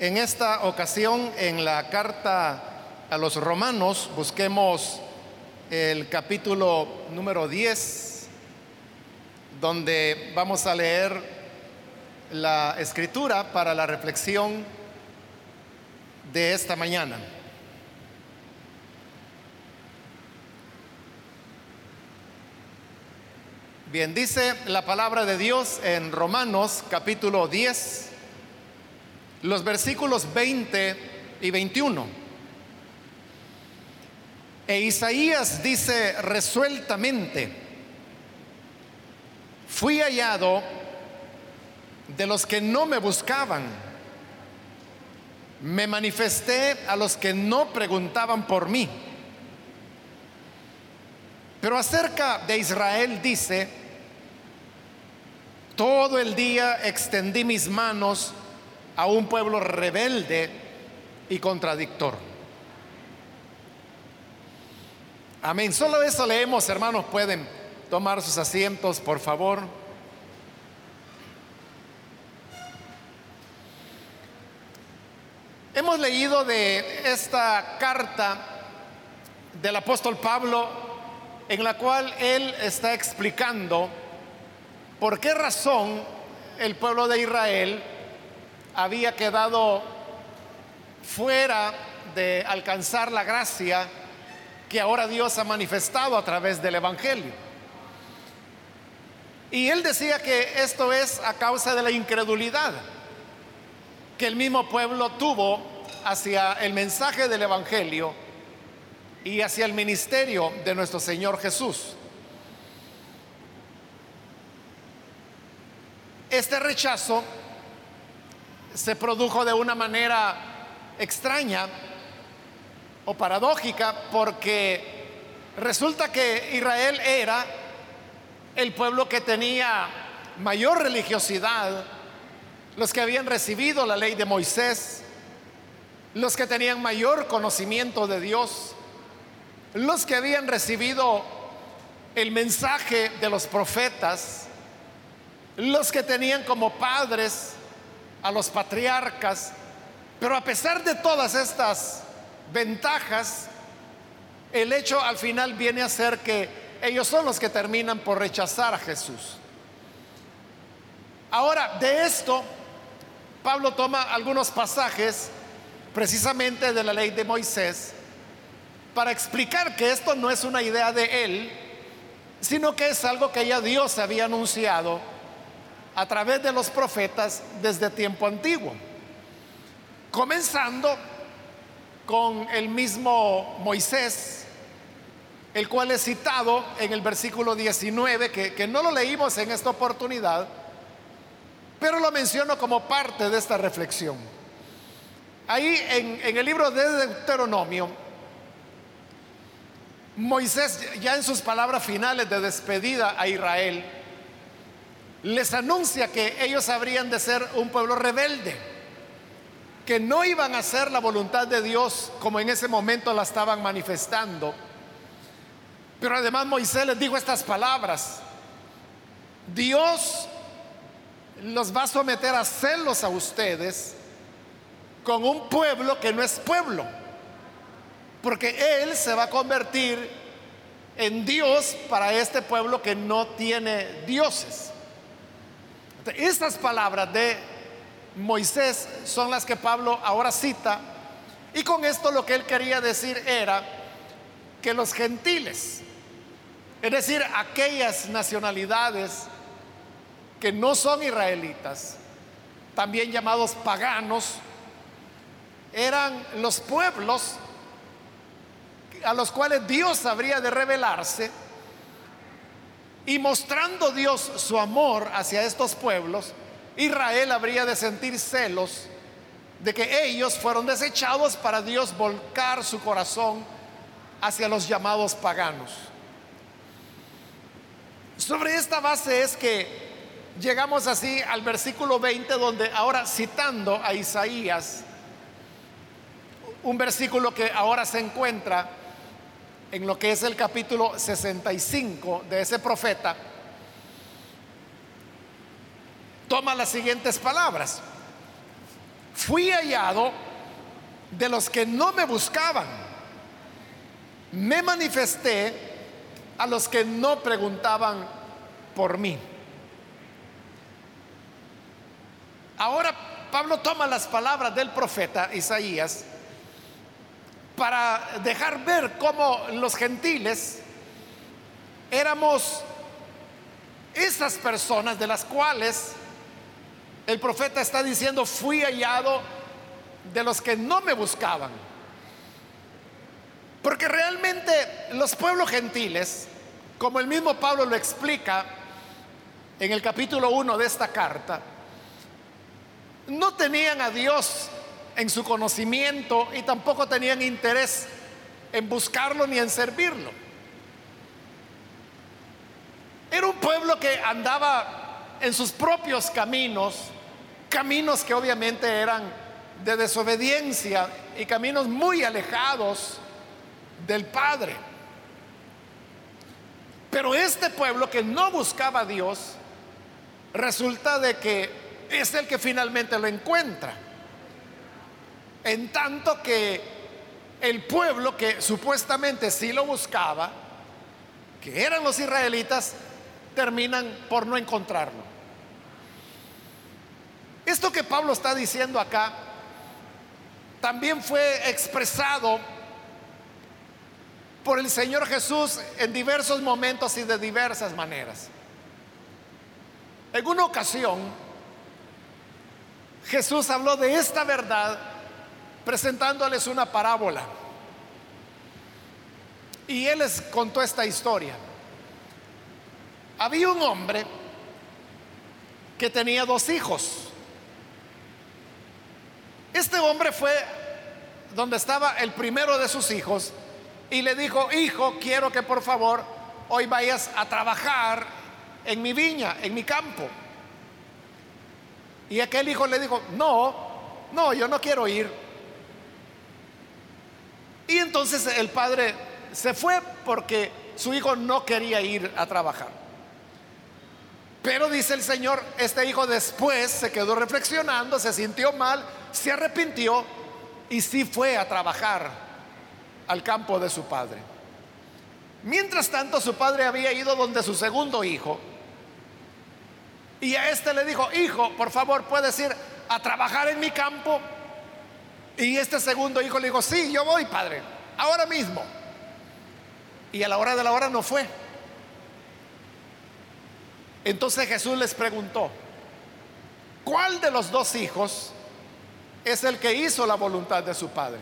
En esta ocasión, en la carta a los romanos, busquemos el capítulo número 10, donde vamos a leer la escritura para la reflexión de esta mañana. Bien, dice la palabra de Dios en Romanos capítulo 10, los versículos 20 y 21. E Isaías dice resueltamente, fui hallado de los que no me buscaban, me manifesté a los que no preguntaban por mí. Pero acerca de Israel dice, todo el día extendí mis manos a un pueblo rebelde y contradictor. Amén. Solo eso leemos, hermanos. Pueden tomar sus asientos, por favor. Hemos leído de esta carta del apóstol Pablo en la cual él está explicando ¿Por qué razón el pueblo de Israel había quedado fuera de alcanzar la gracia que ahora Dios ha manifestado a través del Evangelio? Y él decía que esto es a causa de la incredulidad que el mismo pueblo tuvo hacia el mensaje del Evangelio y hacia el ministerio de nuestro Señor Jesús. Este rechazo se produjo de una manera extraña o paradójica porque resulta que Israel era el pueblo que tenía mayor religiosidad, los que habían recibido la ley de Moisés, los que tenían mayor conocimiento de Dios, los que habían recibido el mensaje de los profetas, los que tenían como padres a los patriarcas, pero a pesar de todas estas ventajas, el hecho al final viene a ser que ellos son los que terminan por rechazar a Jesús. Ahora, de esto, Pablo toma algunos pasajes precisamente de la ley de Moisés para explicar que esto no es una idea de él, sino que es algo que ya Dios había anunciado a través de los profetas desde tiempo antiguo. Comenzando con el mismo Moisés, el cual es citado en el versículo 19, que, no lo leímos en esta oportunidad, pero lo menciono como parte de esta reflexión. Ahí en, en el libro de Deuteronomio, Moisés ya en sus palabras finales de despedida a Israel, les anuncia que ellos habrían de ser un pueblo rebelde, que no iban a hacer la voluntad de Dios como en ese momento la estaban manifestando. Pero además Moisés les dijo estas palabras, Dios los va a someter a celos a ustedes con un pueblo que no es pueblo, porque Él se va a convertir en Dios para este pueblo que no tiene dioses. Estas palabras de Moisés son las que Pablo ahora cita y con esto lo que él quería decir era que los gentiles, es decir, aquellas nacionalidades que no son israelitas, también llamados paganos, eran los pueblos a los cuales Dios habría de revelarse y mostrando Dios su amor hacia estos pueblos, Israel habría de sentir celos de que ellos fueron desechados para Dios volcar su corazón hacia los llamados paganos. Sobre esta base es que llegamos así al versículo 20 donde ahora citando a Isaías, un versículo que ahora se encuentra en lo que es el capítulo 65 de ese profeta, toma las siguientes palabras. fui hallado de los que no me buscaban. Me manifesté a los que no preguntaban por mí. Ahora Pablo toma las palabras del profeta Isaías para dejar ver cómo los gentiles éramos esas personas de las cuales el profeta está diciendo, fui hallado de los que no me buscaban. Porque realmente los pueblos gentiles, como el mismo Pablo lo explica en el capítulo 1 de esta carta, no tenían a Dios en su conocimiento y tampoco tenían interés en buscarlo ni en servirlo. Era un pueblo que andaba en sus propios caminos, caminos que obviamente eran de desobediencia y caminos muy alejados del Padre. Pero este pueblo que no buscaba a Dios, resulta de que es el que finalmente lo encuentra. En tanto que el pueblo que supuestamente sí lo buscaba, que eran los israelitas, terminan por no encontrarlo. Esto que Pablo está diciendo acá también fue expresado por el Señor Jesús en diversos momentos y de diversas maneras. En una ocasión, Jesús habló de esta verdad presentándoles una parábola. Y él les contó esta historia. Había un hombre que tenía dos hijos. Este hombre fue donde estaba el primero de sus hijos y le dijo, hijo, quiero que por favor hoy vayas a trabajar en mi viña, en mi campo. Y aquel hijo le dijo, no, no, yo no quiero ir. Y entonces el padre se fue porque su hijo no quería ir a trabajar. Pero dice el Señor, este hijo después se quedó reflexionando, se sintió mal, se arrepintió y sí fue a trabajar al campo de su padre. Mientras tanto, su padre había ido donde su segundo hijo y a este le dijo, hijo, por favor, puedes ir a trabajar en mi campo. Y este segundo hijo le dijo, sí, yo voy, padre, ahora mismo. Y a la hora de la hora no fue. Entonces Jesús les preguntó, ¿cuál de los dos hijos es el que hizo la voluntad de su padre?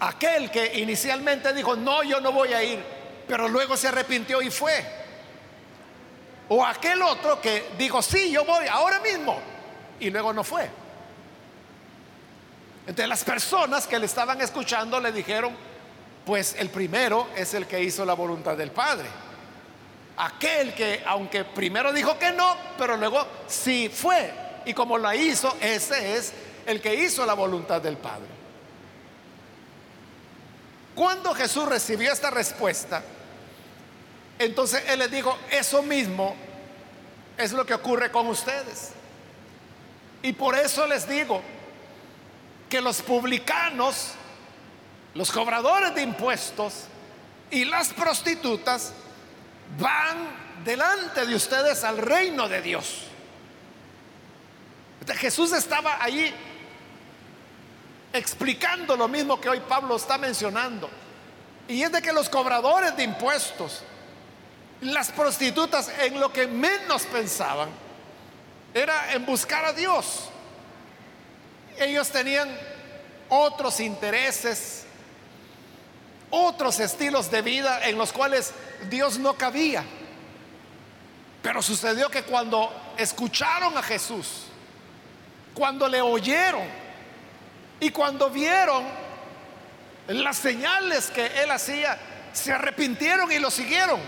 Aquel que inicialmente dijo, no, yo no voy a ir, pero luego se arrepintió y fue. O aquel otro que dijo, sí, yo voy ahora mismo, y luego no fue. Entonces las personas que le estaban escuchando le dijeron, pues el primero es el que hizo la voluntad del Padre. Aquel que, aunque primero dijo que no, pero luego sí fue. Y como la hizo, ese es el que hizo la voluntad del Padre. Cuando Jesús recibió esta respuesta, entonces Él les dijo, eso mismo es lo que ocurre con ustedes. Y por eso les digo que los publicanos, los cobradores de impuestos y las prostitutas van delante de ustedes al reino de Dios. Jesús estaba ahí explicando lo mismo que hoy Pablo está mencionando. Y es de que los cobradores de impuestos, las prostitutas en lo que menos pensaban era en buscar a Dios. Ellos tenían otros intereses, otros estilos de vida en los cuales Dios no cabía. Pero sucedió que cuando escucharon a Jesús, cuando le oyeron y cuando vieron las señales que él hacía, se arrepintieron y lo siguieron.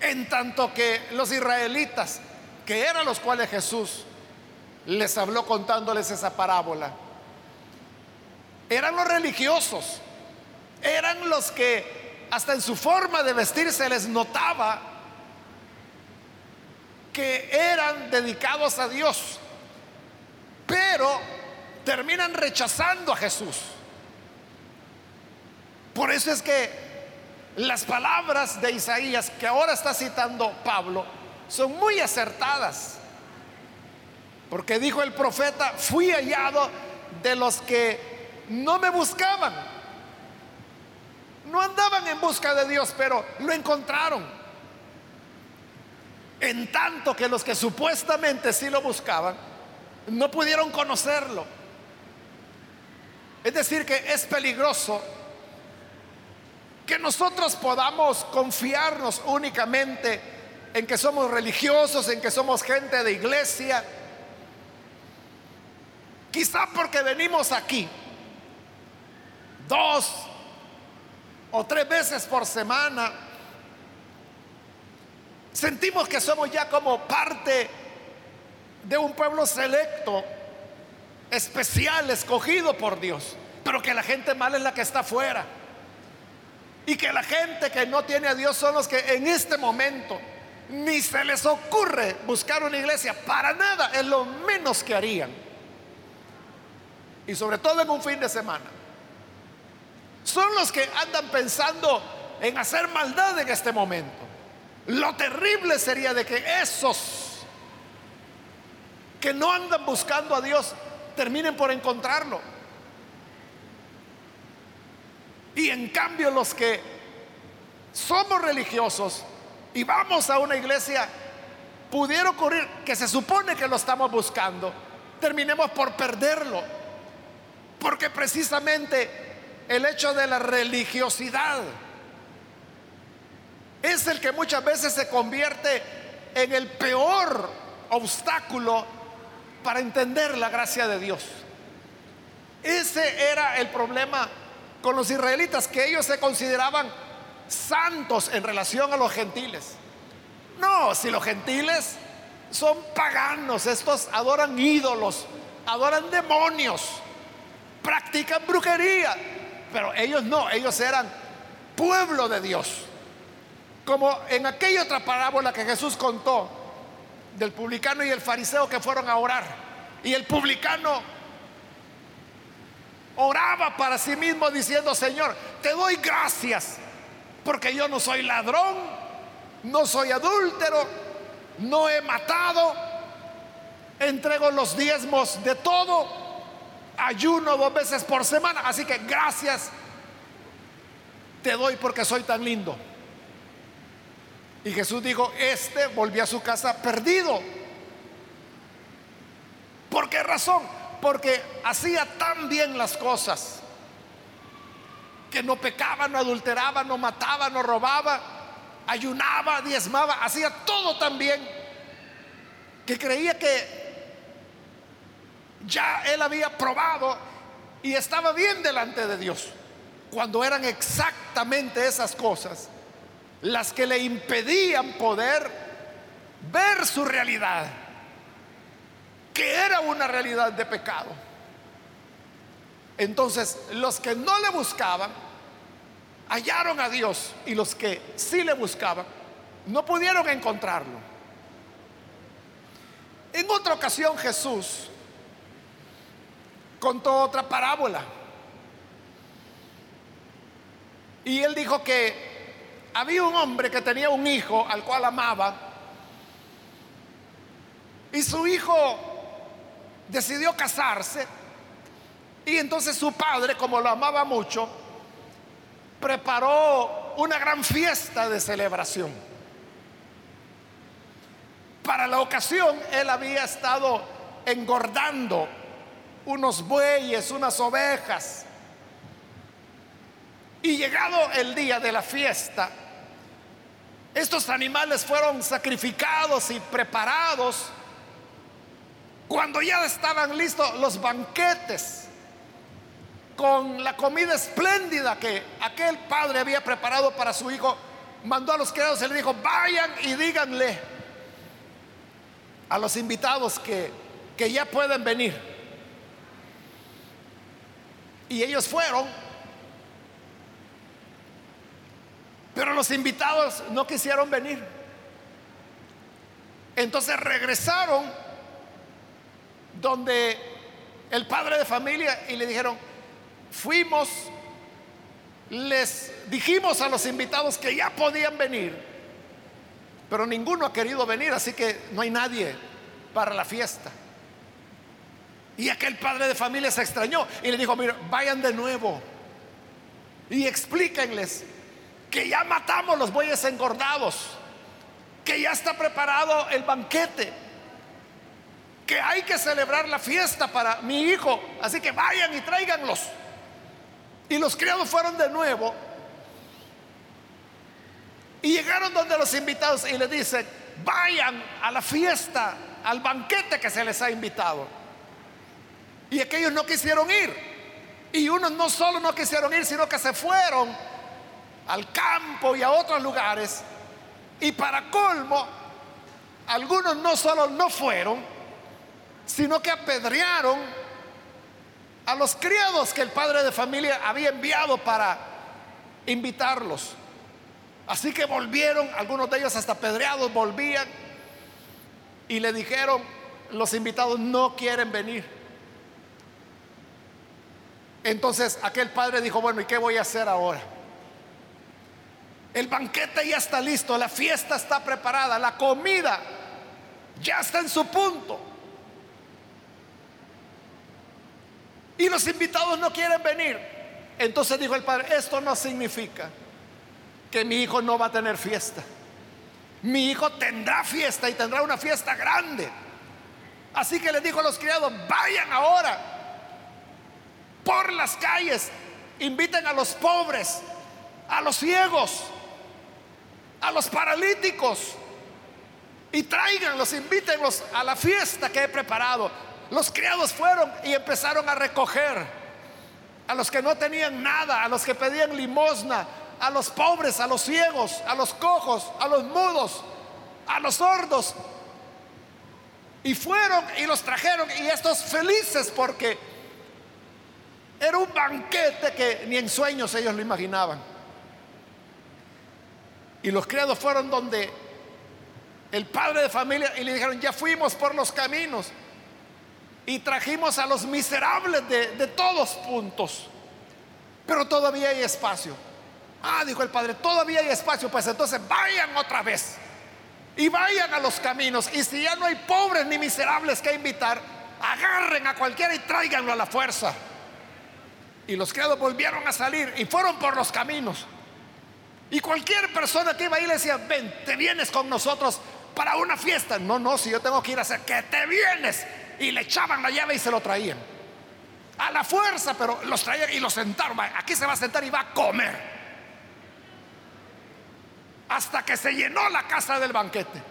En tanto que los israelitas, que eran los cuales Jesús les habló contándoles esa parábola, eran los religiosos, eran los que hasta en su forma de vestir se les notaba que eran dedicados a Dios, pero terminan rechazando a Jesús. Por eso es que las palabras de Isaías que ahora está citando Pablo son muy acertadas. Porque dijo el profeta, fui hallado de los que no me buscaban. No andaban en busca de Dios, pero lo encontraron. En tanto que los que supuestamente sí lo buscaban, no pudieron conocerlo. Es decir, que es peligroso que nosotros podamos confiarnos únicamente en que somos religiosos, en que somos gente de iglesia. Quizá porque venimos aquí dos o tres veces por semana. Sentimos que somos ya como parte de un pueblo selecto, especial, escogido por Dios, pero que la gente mala es la que está afuera. Y que la gente que no tiene a Dios son los que en este momento ni se les ocurre buscar una iglesia. Para nada, es lo menos que harían. Y sobre todo en un fin de semana. Son los que andan pensando en hacer maldad en este momento. Lo terrible sería de que esos que no andan buscando a Dios terminen por encontrarlo. Y en cambio los que somos religiosos y vamos a una iglesia, pudiera ocurrir que se supone que lo estamos buscando, terminemos por perderlo. Porque precisamente el hecho de la religiosidad es el que muchas veces se convierte en el peor obstáculo para entender la gracia de Dios. Ese era el problema con los israelitas, que ellos se consideraban santos en relación a los gentiles. No, si los gentiles son paganos, estos adoran ídolos, adoran demonios, practican brujería, pero ellos no, ellos eran pueblo de Dios. Como en aquella otra parábola que Jesús contó del publicano y el fariseo que fueron a orar. Y el publicano oraba para sí mismo diciendo, Señor, te doy gracias porque yo no soy ladrón, no soy adúltero, no he matado, entrego los diezmos de todo, ayuno dos veces por semana, así que gracias te doy porque soy tan lindo. Y Jesús dijo, este volvió a su casa perdido. ¿Por qué razón? porque hacía tan bien las cosas, que no pecaba, no adulteraba, no mataba, no robaba, ayunaba, diezmaba, hacía todo tan bien, que creía que ya él había probado y estaba bien delante de Dios, cuando eran exactamente esas cosas las que le impedían poder ver su realidad que era una realidad de pecado. Entonces, los que no le buscaban, hallaron a Dios y los que sí le buscaban, no pudieron encontrarlo. En otra ocasión Jesús contó otra parábola. Y él dijo que había un hombre que tenía un hijo al cual amaba. Y su hijo decidió casarse y entonces su padre, como lo amaba mucho, preparó una gran fiesta de celebración. Para la ocasión, él había estado engordando unos bueyes, unas ovejas. Y llegado el día de la fiesta, estos animales fueron sacrificados y preparados cuando ya estaban listos los banquetes con la comida espléndida que aquel padre había preparado para su hijo, mandó a los criados y le dijo, vayan y díganle a los invitados que, que ya pueden venir. Y ellos fueron, pero los invitados no quisieron venir. Entonces regresaron donde el padre de familia y le dijeron, fuimos, les dijimos a los invitados que ya podían venir, pero ninguno ha querido venir, así que no hay nadie para la fiesta. Y aquel padre de familia se extrañó y le dijo, mira, vayan de nuevo y explíquenles que ya matamos los bueyes engordados, que ya está preparado el banquete, que hay que celebrar la fiesta para mi hijo, así que vayan y tráiganlos. Y los criados fueron de nuevo y llegaron donde los invitados y les dicen, vayan a la fiesta, al banquete que se les ha invitado. Y aquellos no quisieron ir. Y unos no solo no quisieron ir, sino que se fueron al campo y a otros lugares. Y para colmo, algunos no solo no fueron, sino que apedrearon a los criados que el padre de familia había enviado para invitarlos. Así que volvieron, algunos de ellos hasta apedreados volvían y le dijeron, los invitados no quieren venir. Entonces aquel padre dijo, bueno, ¿y qué voy a hacer ahora? El banquete ya está listo, la fiesta está preparada, la comida ya está en su punto. Y los invitados no quieren venir. Entonces dijo el padre, esto no significa que mi hijo no va a tener fiesta. Mi hijo tendrá fiesta y tendrá una fiesta grande. Así que le dijo a los criados, vayan ahora por las calles, inviten a los pobres, a los ciegos, a los paralíticos y tráiganlos, invítenlos a la fiesta que he preparado. Los criados fueron y empezaron a recoger a los que no tenían nada, a los que pedían limosna, a los pobres, a los ciegos, a los cojos, a los mudos, a los sordos. Y fueron y los trajeron y estos felices porque era un banquete que ni en sueños ellos lo imaginaban. Y los criados fueron donde el padre de familia y le dijeron, ya fuimos por los caminos y trajimos a los miserables de, de todos puntos, pero todavía hay espacio. Ah, dijo el padre, todavía hay espacio, pues entonces vayan otra vez y vayan a los caminos. Y si ya no hay pobres ni miserables que invitar, agarren a cualquiera y tráiganlo a la fuerza. Y los criados volvieron a salir y fueron por los caminos. Y cualquier persona que iba ahí le decía, ven, te vienes con nosotros para una fiesta. No, no, si yo tengo que ir a hacer, que te vienes. Y le echaban la llave y se lo traían. A la fuerza, pero los traían y los sentaron. Aquí se va a sentar y va a comer. Hasta que se llenó la casa del banquete.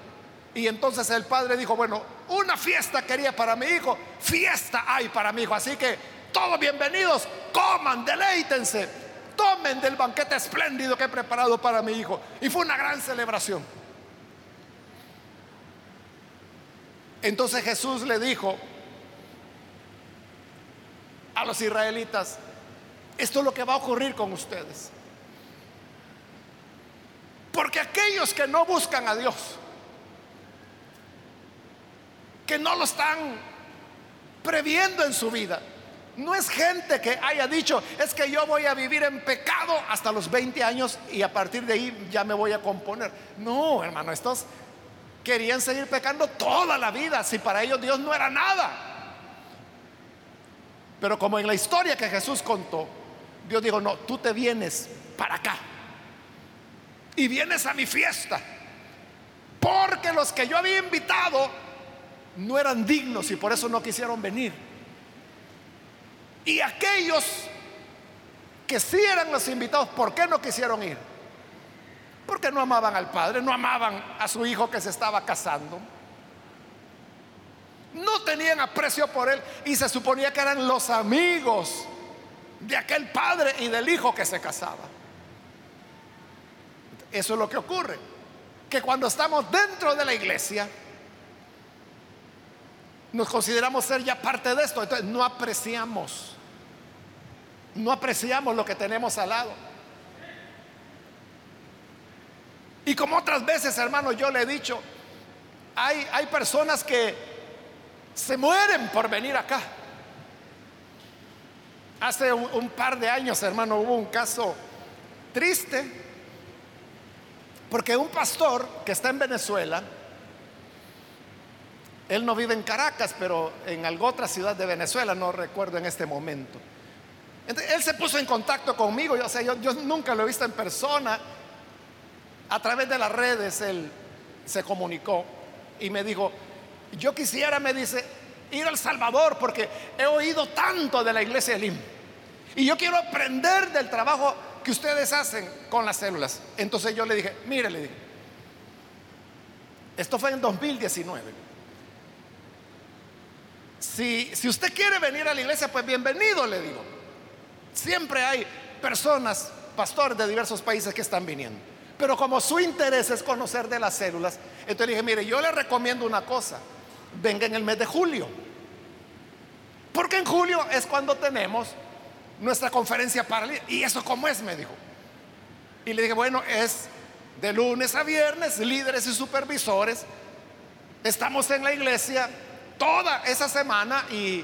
Y entonces el padre dijo, bueno, una fiesta quería para mi hijo, fiesta hay para mi hijo. Así que todos bienvenidos, coman, deleítense, tomen del banquete espléndido que he preparado para mi hijo. Y fue una gran celebración. Entonces Jesús le dijo a los israelitas, esto es lo que va a ocurrir con ustedes. Porque aquellos que no buscan a Dios, que no lo están previendo en su vida, no es gente que haya dicho, es que yo voy a vivir en pecado hasta los 20 años y a partir de ahí ya me voy a componer. No, hermano, estos querían seguir pecando toda la vida, si para ellos Dios no era nada. Pero como en la historia que Jesús contó, Dios dijo, no, tú te vienes para acá y vienes a mi fiesta, porque los que yo había invitado no eran dignos y por eso no quisieron venir. Y aquellos que sí eran los invitados, ¿por qué no quisieron ir? Porque no amaban al padre, no amaban a su hijo que se estaba casando. No tenían aprecio por él y se suponía que eran los amigos de aquel padre y del hijo que se casaba. Eso es lo que ocurre. Que cuando estamos dentro de la iglesia, nos consideramos ser ya parte de esto, entonces no apreciamos, no apreciamos lo que tenemos al lado. Y como otras veces, hermano, yo le he dicho, Hay, hay personas que se mueren por venir acá. Hace un, par de años, hermano, hubo un caso triste, porque un pastor que está en Venezuela, él no vive en Caracas, pero en alguna otra ciudad de Venezuela, no recuerdo en este momento. él se puso en contacto conmigo, yo, o yo, yo nunca lo he visto en persona, a través de las redes él se comunicó y me dijo, yo quisiera, me dice, ir al Salvador porque he oído tanto de la iglesia de Lim. Y yo quiero aprender del trabajo que ustedes hacen con las células. Entonces yo le dije, mire, le dije, esto fue en 2019. Si, si usted quiere venir a la iglesia, pues bienvenido, le digo. Siempre hay personas, pastores de diversos países que están viniendo. Pero como su interés es conocer de las células, entonces dije, mire, yo le recomiendo una cosa, venga en el mes de julio. Porque en julio es cuando tenemos nuestra conferencia para ¿Y eso cómo es? Me dijo. Y le dije, bueno, es de lunes a viernes, líderes y supervisores. Estamos en la iglesia toda esa semana y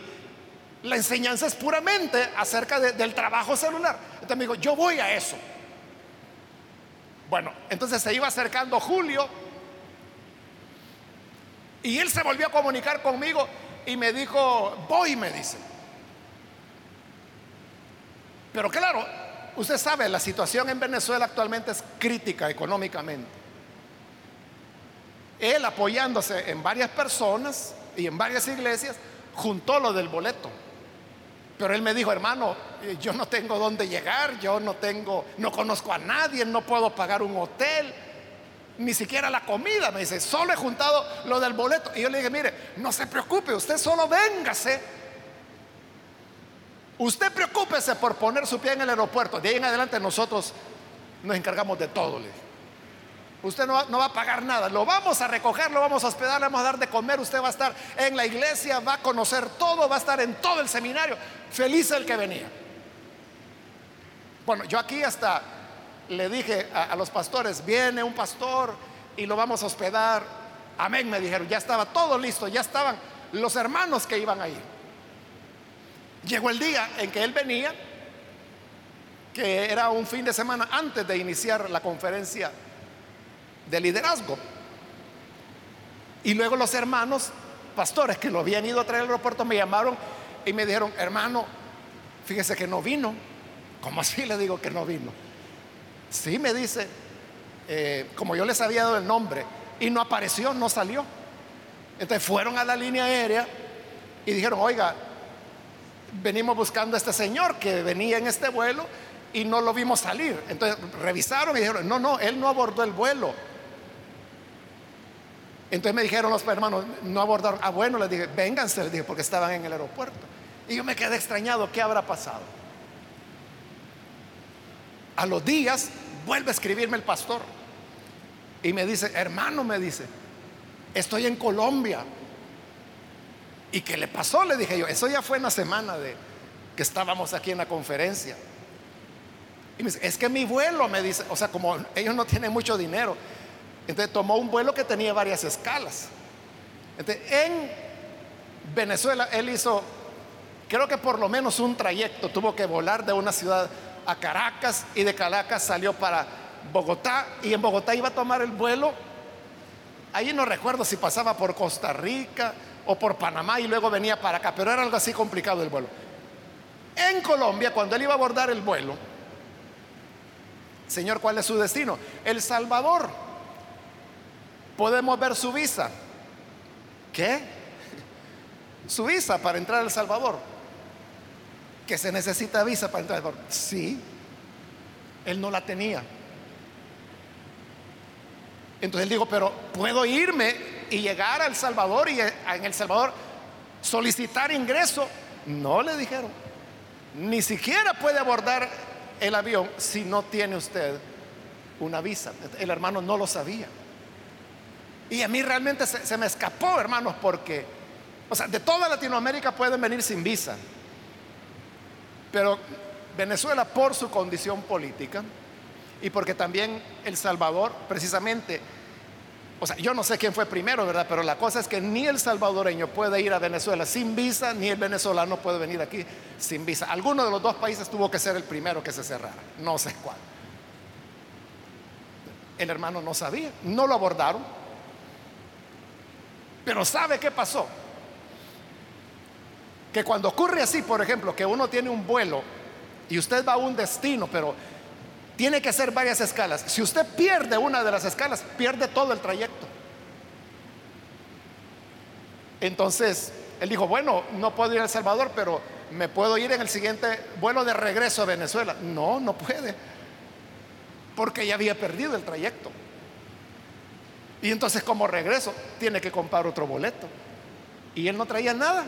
la enseñanza es puramente acerca del trabajo celular. Entonces me dijo, yo voy a eso. Bueno, entonces se iba acercando Julio y él se volvió a comunicar conmigo y me dijo, voy, me dice. Pero claro, usted sabe, la situación en Venezuela actualmente es crítica económicamente. Él apoyándose en varias personas y en varias iglesias, juntó lo del boleto. Pero él me dijo, hermano, eh, yo no tengo dónde llegar, yo no tengo, no conozco a nadie, no puedo pagar un hotel, ni siquiera la comida. Me dice, solo he juntado lo del boleto. Y yo le dije, mire, no se preocupe, usted solo véngase. Usted preocúpese por poner su pie en el aeropuerto. De ahí en adelante nosotros nos encargamos de todo. Le Usted no, no, va a pagar nada. Lo vamos a recoger, lo vamos a hospedar, le vamos a dar de comer. Usted va a estar en la iglesia, va a conocer todo, va a estar en todo el seminario. Feliz el que venía. Bueno, yo aquí hasta le dije a, los pastores, viene un pastor y lo vamos a hospedar. Amén, me dijeron, ya estaba todo listo, ya estaban los hermanos que iban ahí. Llegó el día en que él venía, que era un fin de semana antes de iniciar la conferencia de liderazgo. Y luego los hermanos pastores que lo habían ido a traer al aeropuerto me llamaron y me dijeron, hermano, fíjese que no vino. ¿Cómo así le digo que no vino? Sí, me dice, eh, como yo les había dado el nombre, y no apareció, no salió. Entonces fueron a la línea aérea y dijeron, oiga, venimos buscando a este señor que venía en este vuelo y no lo vimos salir. Entonces revisaron y dijeron, no, no, él no abordó el vuelo. Entonces me dijeron los hermanos, no abordaron. Ah, bueno, les dije, vénganse, les dije, porque estaban en el aeropuerto. Y yo me quedé extrañado, ¿qué habrá pasado? A los días vuelve a escribirme el pastor y me dice, hermano, me dice, estoy en Colombia. ¿Y qué le pasó? Le dije yo, eso ya fue en la semana de que estábamos aquí en la conferencia. Y me dice, es que mi vuelo, me dice, o sea, como ellos no tienen mucho dinero, entonces tomó un vuelo que tenía varias escalas. Entonces, en Venezuela él hizo, creo que por lo menos un trayecto, tuvo que volar de una ciudad a Caracas y de Caracas salió para Bogotá y en Bogotá iba a tomar el vuelo. Ahí no recuerdo si pasaba por Costa Rica o por Panamá y luego venía para acá, pero era algo así complicado el vuelo. En Colombia, cuando él iba a abordar el vuelo, Señor, ¿cuál es su destino? El Salvador. Podemos ver su visa. ¿Qué? Su visa para entrar al Salvador que se necesita visa para entrar. Sí, él no la tenía. Entonces él dijo, pero puedo irme y llegar al Salvador y en El Salvador solicitar ingreso. No le dijeron, ni siquiera puede abordar el avión si no tiene usted una visa. El hermano no lo sabía. Y a mí realmente se, me escapó, hermanos, porque, o sea, de toda Latinoamérica pueden venir sin visa. Pero Venezuela por su condición política y porque también El Salvador, precisamente O sea, yo no sé quién fue primero, ¿verdad? Pero la cosa es que ni el salvadoreño puede ir a Venezuela sin visa, ni el venezolano puede venir aquí sin visa. Alguno de los dos países tuvo que ser el primero que se cerrara, no sé cuál. El hermano no sabía, no lo abordaron. Pero ¿sabe qué pasó? Que cuando ocurre así, por ejemplo, que uno tiene un vuelo y usted va a un destino, pero tiene que hacer varias escalas. Si usted pierde una de las escalas, pierde todo el trayecto. Entonces, él dijo, bueno, no puedo ir a El Salvador, pero me puedo ir en el siguiente vuelo de regreso a Venezuela. No, no puede, porque ya había perdido el trayecto. Y entonces como regreso, tiene que comprar otro boleto. Y él no traía nada.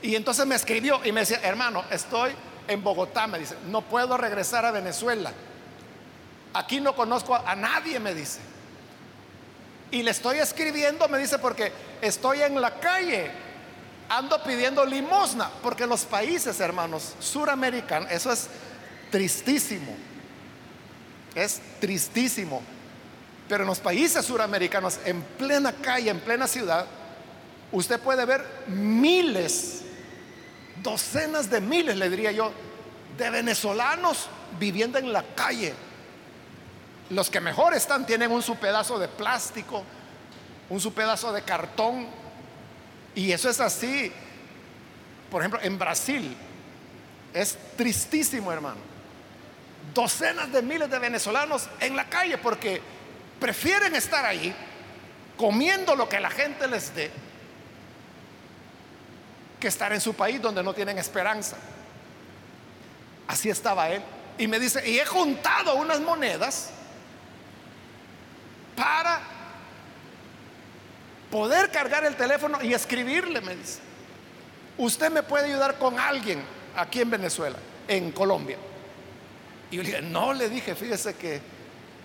Y entonces me escribió y me decía, hermano, estoy en Bogotá, me dice, no puedo regresar a Venezuela. Aquí no conozco a, nadie, me dice. Y le estoy escribiendo, me dice, porque estoy en la calle, ando pidiendo limosna, porque los países, hermanos, suramericanos, eso es tristísimo, es tristísimo. Pero en los países suramericanos, en plena calle, en plena ciudad, usted puede ver miles docenas de miles, le diría yo, de venezolanos viviendo en la calle. Los que mejor están tienen un su pedazo de plástico, un su pedazo de cartón. Y eso es así. Por ejemplo, en Brasil es tristísimo, hermano. Docenas de miles de venezolanos en la calle porque prefieren estar ahí comiendo lo que la gente les dé que estar en su país donde no tienen esperanza. Así estaba él. Y me dice, y he juntado unas monedas para poder cargar el teléfono y escribirle, me dice. Usted me puede ayudar con alguien aquí en Venezuela, en Colombia. Y yo le dije, no, le dije, fíjese que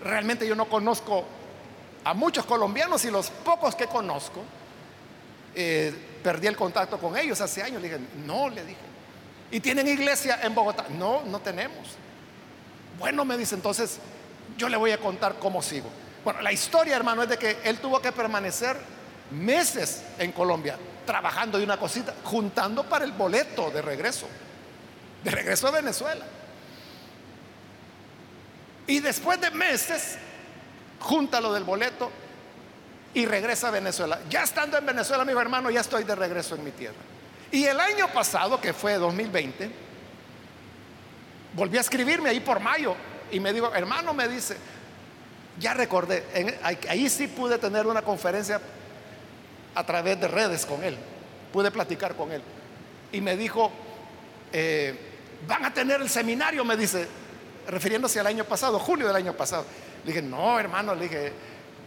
realmente yo no conozco a muchos colombianos y los pocos que conozco, eh, perdí el contacto con ellos hace años. Le dije, no, le dije. ¿Y tienen iglesia en Bogotá? No, no tenemos. Bueno, me dice, entonces yo le voy a contar cómo sigo. Bueno, la historia, hermano, es de que él tuvo que permanecer meses en Colombia, trabajando de una cosita, juntando para el boleto de regreso, de regreso a Venezuela. Y después de meses, junta lo del boleto y regresa a Venezuela. Ya estando en Venezuela, amigo hermano, ya estoy de regreso en mi tierra. Y el año pasado, que fue 2020, volví a escribirme ahí por mayo y me dijo, hermano, me dice, ya recordé, ahí sí pude tener una conferencia a través de redes con él, pude platicar con él. Y me dijo, eh, van a tener el seminario, me dice, refiriéndose al año pasado, julio del año pasado. Le dije, no, hermano, le dije,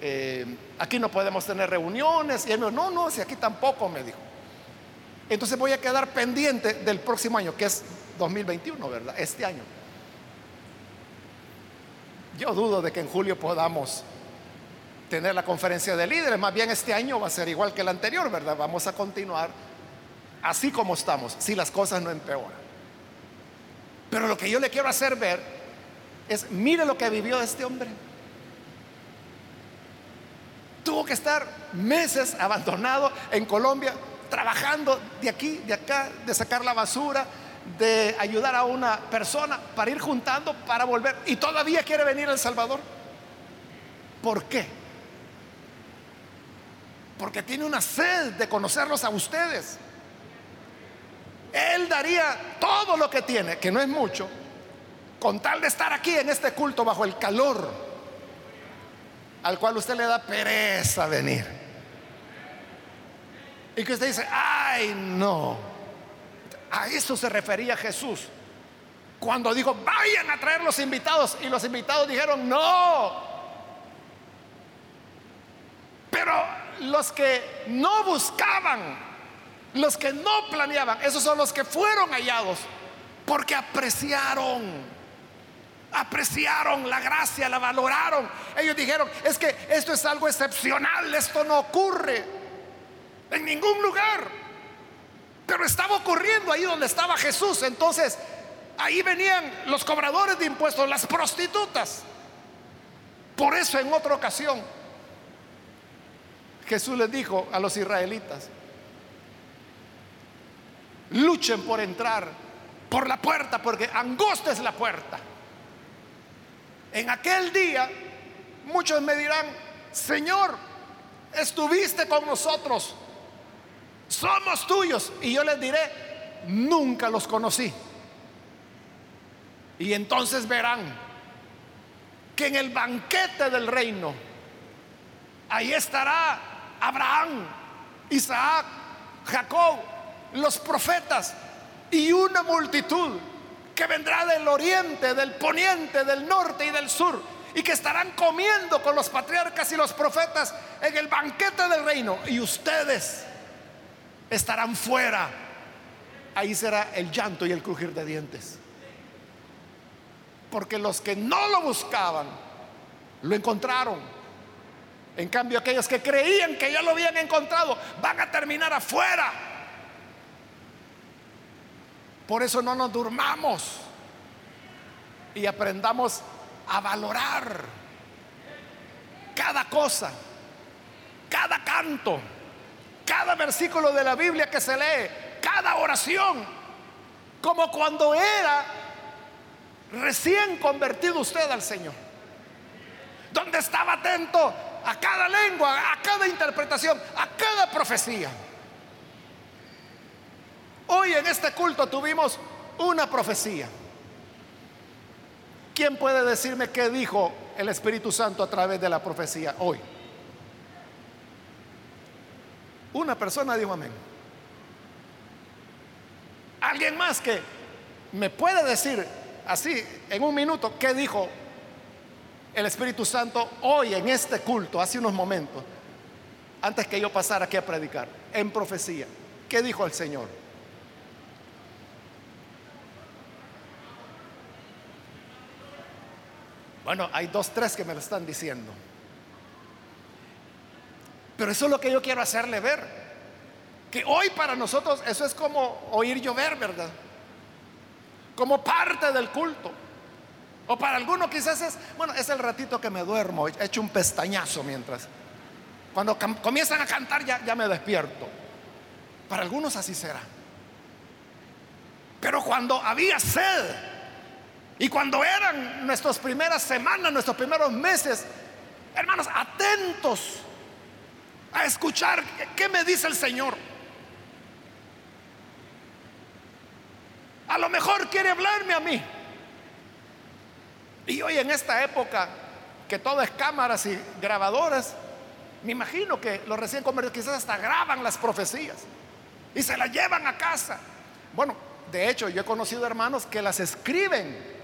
eh, aquí no podemos tener reuniones. Y él me dijo, no, no, si aquí tampoco, me dijo. Entonces voy a quedar pendiente del próximo año, que es 2021, ¿verdad? Este año. Yo dudo de que en julio podamos tener la conferencia de líderes, más bien este año va a ser igual que el anterior, ¿verdad? Vamos a continuar así como estamos, si las cosas no empeoran. Pero lo que yo le quiero hacer ver es, mire lo que vivió este hombre. Tuvo que estar meses abandonado en Colombia, trabajando de aquí, de acá, de sacar la basura, de ayudar a una persona para ir juntando, para volver. Y todavía quiere venir a El Salvador. ¿Por qué? Porque tiene una sed de conocerlos a ustedes. Él daría todo lo que tiene, que no es mucho, con tal de estar aquí en este culto bajo el calor al cual usted le da pereza venir. Y que usted dice, ay no, a eso se refería Jesús. Cuando dijo, vayan a traer los invitados. Y los invitados dijeron, no. Pero los que no buscaban, los que no planeaban, esos son los que fueron hallados. Porque apreciaron apreciaron la gracia, la valoraron. Ellos dijeron, es que esto es algo excepcional, esto no ocurre en ningún lugar. Pero estaba ocurriendo ahí donde estaba Jesús. Entonces, ahí venían los cobradores de impuestos, las prostitutas. Por eso en otra ocasión Jesús les dijo a los israelitas, luchen por entrar por la puerta, porque angosta es la puerta. En aquel día muchos me dirán, Señor, estuviste con nosotros, somos tuyos. Y yo les diré, nunca los conocí. Y entonces verán que en el banquete del reino, ahí estará Abraham, Isaac, Jacob, los profetas y una multitud que vendrá del oriente, del poniente, del norte y del sur y que estarán comiendo con los patriarcas y los profetas en el banquete del reino y ustedes estarán fuera. Ahí será el llanto y el crujir de dientes. Porque los que no lo buscaban, lo encontraron. En cambio, aquellos que creían que ya lo habían encontrado, van a terminar afuera. Por eso no nos durmamos y aprendamos a valorar cada cosa, cada canto, cada versículo de la Biblia que se lee, cada oración, como cuando era recién convertido usted al Señor, donde estaba atento a cada lengua, a cada interpretación, a cada profecía. Hoy en este culto tuvimos una profecía. ¿Quién puede decirme qué dijo el Espíritu Santo a través de la profecía hoy? Una persona dijo amén. Alguien más que me puede decir así en un minuto qué dijo el Espíritu Santo hoy en este culto, hace unos momentos, antes que yo pasara aquí a predicar, en profecía. ¿Qué dijo el Señor? Bueno, hay dos, tres que me lo están diciendo. Pero eso es lo que yo quiero hacerle ver. Que hoy para nosotros eso es como oír llover, ¿verdad? Como parte del culto. O para algunos quizás es, bueno, es el ratito que me duermo, he hecho un pestañazo mientras. Cuando comienzan a cantar ya, ya me despierto. Para algunos así será. Pero cuando había sed, y cuando eran nuestras primeras semanas, nuestros primeros meses, hermanos, atentos a escuchar qué me dice el Señor. A lo mejor quiere hablarme a mí. Y hoy en esta época, que todo es cámaras y grabadoras, me imagino que los recién convertidos quizás hasta graban las profecías y se las llevan a casa. Bueno, de hecho, yo he conocido hermanos que las escriben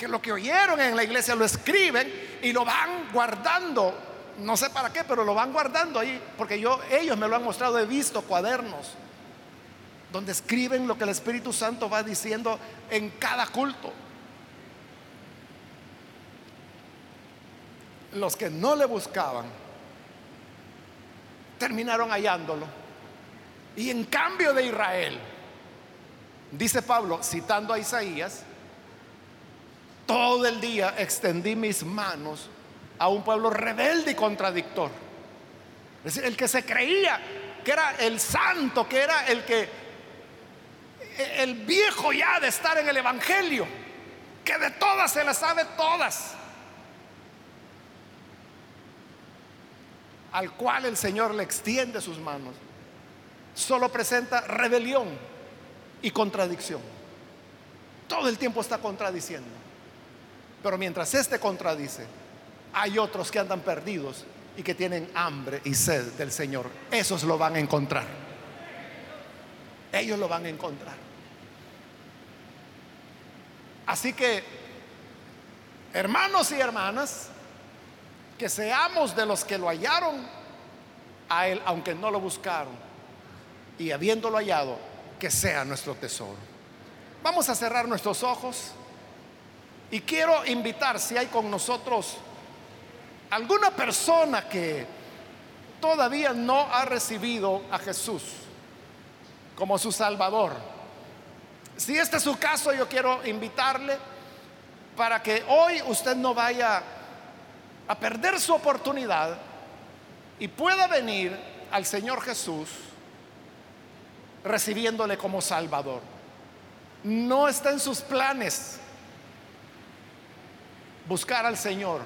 que lo que oyeron en la iglesia lo escriben y lo van guardando. No sé para qué, pero lo van guardando ahí, porque yo ellos me lo han mostrado, he visto cuadernos donde escriben lo que el Espíritu Santo va diciendo en cada culto. Los que no le buscaban terminaron hallándolo. Y en cambio de Israel, dice Pablo, citando a Isaías, todo el día extendí mis manos a un pueblo rebelde y contradictor. Es decir, el que se creía que era el santo, que era el que, el viejo ya de estar en el Evangelio, que de todas se las sabe todas, al cual el Señor le extiende sus manos, solo presenta rebelión y contradicción. Todo el tiempo está contradiciendo. Pero mientras este contradice, hay otros que andan perdidos y que tienen hambre y sed del Señor. Esos lo van a encontrar. Ellos lo van a encontrar. Así que, hermanos y hermanas, que seamos de los que lo hallaron a Él, aunque no lo buscaron, y habiéndolo hallado, que sea nuestro tesoro. Vamos a cerrar nuestros ojos. Y quiero invitar, si hay con nosotros alguna persona que todavía no ha recibido a Jesús como su Salvador. Si este es su caso, yo quiero invitarle para que hoy usted no vaya a perder su oportunidad y pueda venir al Señor Jesús recibiéndole como Salvador. No está en sus planes buscar al Señor.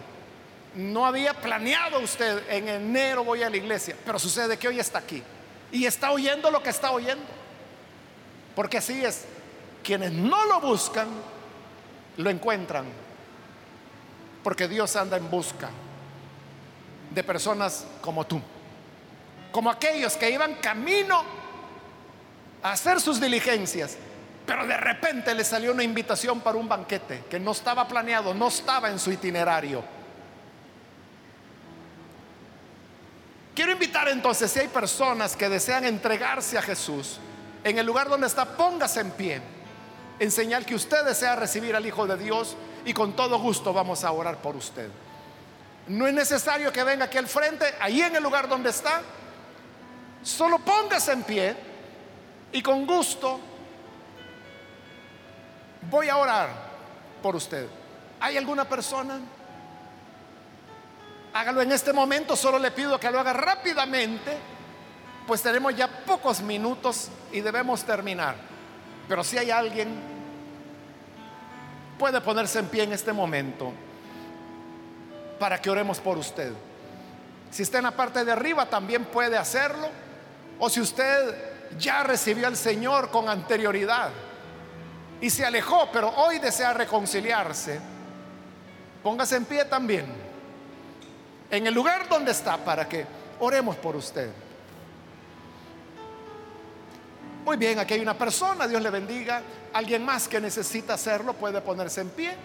No había planeado usted en enero voy a la iglesia, pero sucede que hoy está aquí y está oyendo lo que está oyendo. Porque así es, quienes no lo buscan, lo encuentran. Porque Dios anda en busca de personas como tú, como aquellos que iban camino a hacer sus diligencias, pero de repente le salió una invitación para un banquete que no estaba planeado, no estaba en su itinerario. Quiero invitar entonces, si hay personas que desean entregarse a Jesús, en el lugar donde está, póngase en pie, en señal que usted desea recibir al Hijo de Dios y con todo gusto vamos a orar por usted. No es necesario que venga aquí al frente, ahí en el lugar donde está, solo póngase en pie y con gusto voy a orar por usted. ¿Hay alguna persona? Hágalo en este momento, solo le pido que lo haga rápidamente, pues tenemos ya pocos minutos y debemos terminar. Pero si hay alguien, puede ponerse en pie en este momento para que oremos por usted. Si está en la parte de arriba, también puede hacerlo. O si usted ya recibió al Señor con anterioridad y se alejó, pero hoy desea reconciliarse, póngase en pie también, en el lugar donde está, para que oremos por usted. Muy bien, aquí hay una persona, Dios le bendiga. Alguien más que necesita hacerlo puede ponerse en pie.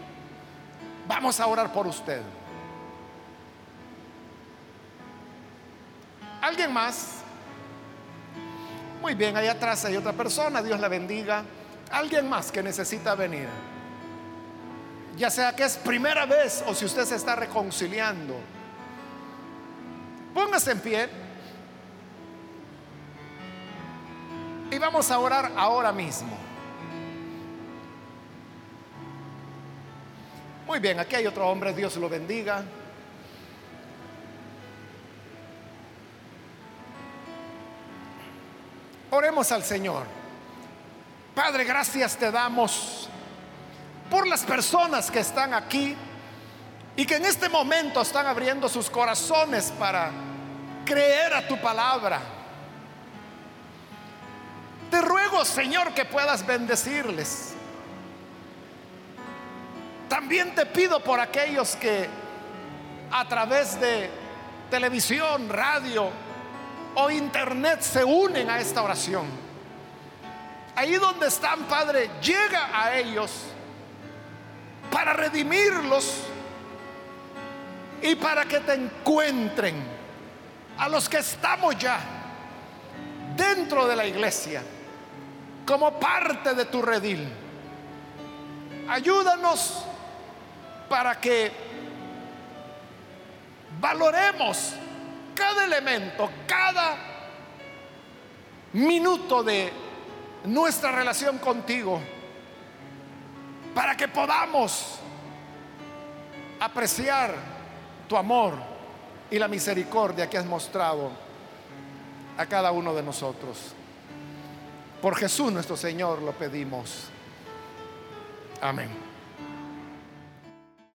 Vamos a orar por usted. ¿Alguien más? Muy bien, ahí atrás hay otra persona, Dios la bendiga. Alguien más que necesita venir. Ya sea que es primera vez o si usted se está reconciliando. Póngase en pie. Y vamos a orar ahora mismo. Muy bien, aquí hay otro hombre, Dios lo bendiga. Oremos al Señor. Padre, gracias te damos por las personas que están aquí y que en este momento están abriendo sus corazones para creer a tu palabra. Te ruego, Señor, que puedas bendecirles. También te pido por aquellos que a través de televisión, radio, o internet se unen a esta oración. Ahí donde están, Padre, llega a ellos para redimirlos y para que te encuentren a los que estamos ya dentro de la iglesia como parte de tu redil. Ayúdanos para que valoremos cada elemento, cada minuto de nuestra relación contigo, para que podamos apreciar tu amor y la misericordia que has mostrado a cada uno de nosotros. Por Jesús nuestro Señor lo pedimos. Amén.